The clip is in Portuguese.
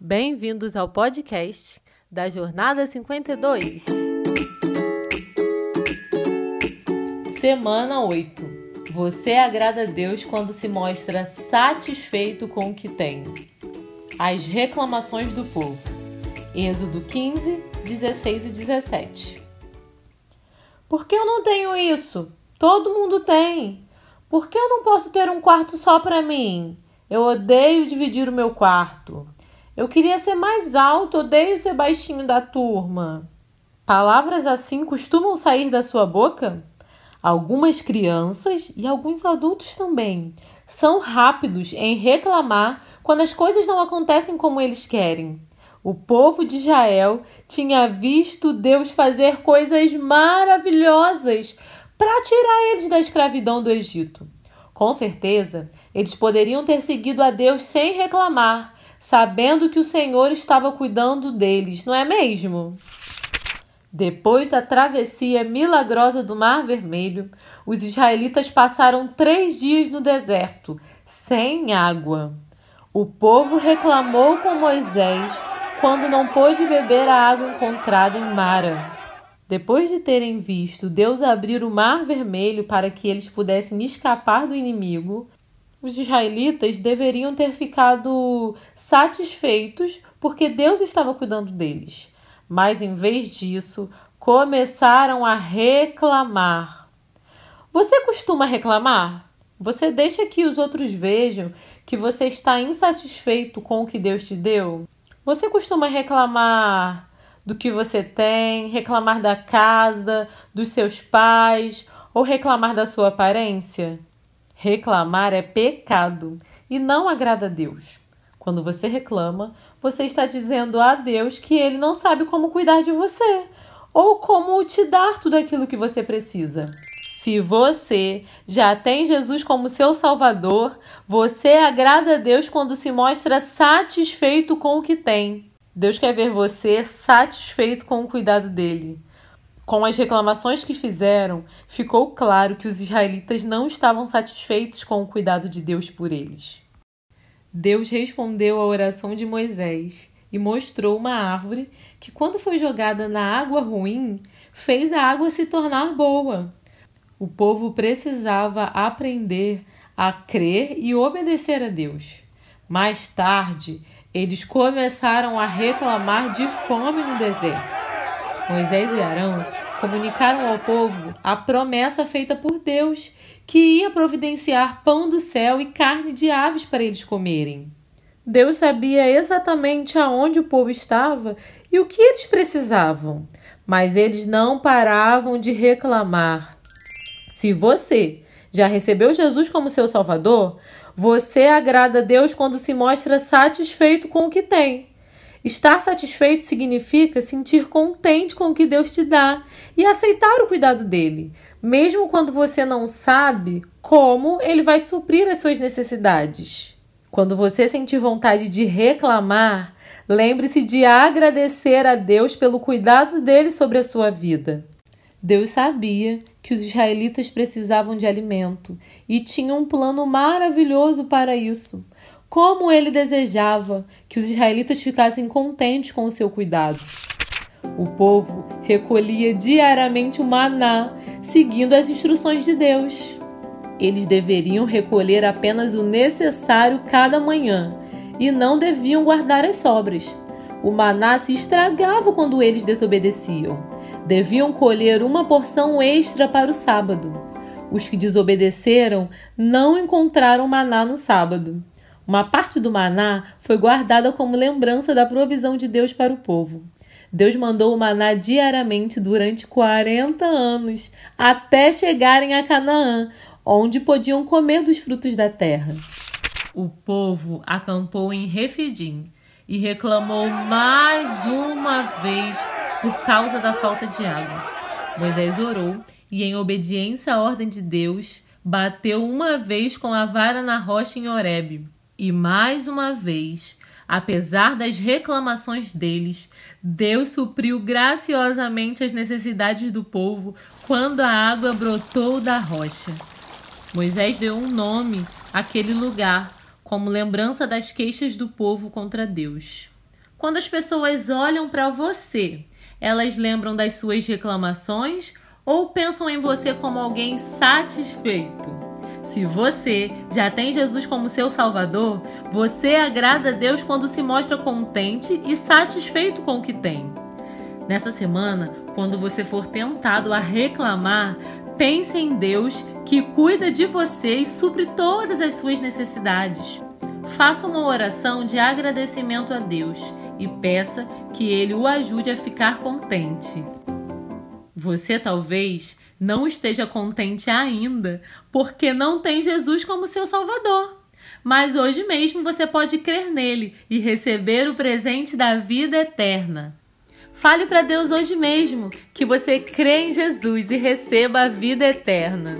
Bem-vindos ao podcast da Jornada 52. Semana 8. Você agrada a Deus quando se mostra satisfeito com o que tem. As reclamações do povo. Êxodo 15, 16 e 17. Por que eu não tenho isso? Todo mundo tem. Por que eu não posso ter um quarto só para mim? Eu odeio dividir o meu quarto. Eu queria ser mais alto, odeio ser baixinho da turma. Palavras assim costumam sair da sua boca? Algumas crianças e alguns adultos também são rápidos em reclamar quando as coisas não acontecem como eles querem. O povo de Israel tinha visto Deus fazer coisas maravilhosas para tirar eles da escravidão do Egito. Com certeza, eles poderiam ter seguido a Deus sem reclamar, sabendo que o Senhor estava cuidando deles, não é mesmo? Depois da travessia milagrosa do Mar Vermelho, os israelitas passaram três dias no deserto, sem água. O povo reclamou com Moisés quando não pôde beber a água encontrada em Mara. Depois de terem visto Deus abrir o mar vermelho para que eles pudessem escapar do inimigo, os israelitas deveriam ter ficado satisfeitos porque Deus estava cuidando deles. Mas em vez disso, começaram a reclamar. Você costuma reclamar? Você deixa que os outros vejam que você está insatisfeito com o que Deus te deu? Você costuma reclamar do que você tem, reclamar da casa, dos seus pais ou reclamar da sua aparência? Reclamar é pecado e não agrada a Deus. Quando você reclama, você está dizendo a Deus que ele não sabe como cuidar de você ou como te dar tudo aquilo que você precisa. Se você já tem Jesus como seu Salvador, você agrada a Deus quando se mostra satisfeito com o que tem. Deus quer ver você satisfeito com o cuidado dele. Com as reclamações que fizeram, ficou claro que os israelitas não estavam satisfeitos com o cuidado de Deus por eles. Deus respondeu à oração de Moisés e mostrou uma árvore que, quando foi jogada na água ruim, fez a água se tornar boa. O povo precisava aprender a crer e obedecer a Deus. Mais tarde, eles começaram a reclamar de fome no deserto. Moisés e Arão comunicaram ao povo a promessa feita por Deus, que ia providenciar pão do céu e carne de aves para eles comerem. Deus sabia exatamente aonde o povo estava e o que eles precisavam, mas eles não paravam de reclamar. Se você já recebeu Jesus como seu Salvador, você agrada a Deus quando se mostra satisfeito com o que tem. Estar satisfeito significa sentir contente com o que Deus te dá e aceitar o cuidado dele, mesmo quando você não sabe como ele vai suprir as suas necessidades. Quando você sentir vontade de reclamar, lembre-se de agradecer a Deus pelo cuidado dele sobre a sua vida. Deus sabia que os israelitas precisavam de alimento e tinha um plano maravilhoso para isso. Como ele desejava que os israelitas ficassem contentes com o seu cuidado. O povo recolhia diariamente o maná, seguindo as instruções de Deus. Eles deveriam recolher apenas o necessário cada manhã e não deviam guardar as sobras. O maná se estragava quando eles desobedeciam deviam colher uma porção extra para o sábado. Os que desobedeceram não encontraram maná no sábado. Uma parte do maná foi guardada como lembrança da provisão de Deus para o povo. Deus mandou o maná diariamente durante 40 anos, até chegarem a Canaã, onde podiam comer dos frutos da terra. O povo acampou em Refidim e reclamou mais uma vez por causa da falta de água. Moisés orou e, em obediência à ordem de Deus, bateu uma vez com a vara na rocha em Horebe. E mais uma vez, apesar das reclamações deles, Deus supriu graciosamente as necessidades do povo quando a água brotou da rocha. Moisés deu um nome àquele lugar como lembrança das queixas do povo contra Deus. Quando as pessoas olham para você, elas lembram das suas reclamações ou pensam em você como alguém satisfeito? Se você já tem Jesus como seu Salvador, você agrada a Deus quando se mostra contente e satisfeito com o que tem. Nessa semana, quando você for tentado a reclamar, pense em Deus que cuida de você e supre todas as suas necessidades. Faça uma oração de agradecimento a Deus e peça que Ele o ajude a ficar contente. Você talvez não esteja contente ainda porque não tem Jesus como seu Salvador. Mas hoje mesmo você pode crer nele e receber o presente da vida eterna. Fale para Deus hoje mesmo que você crê em Jesus e receba a vida eterna.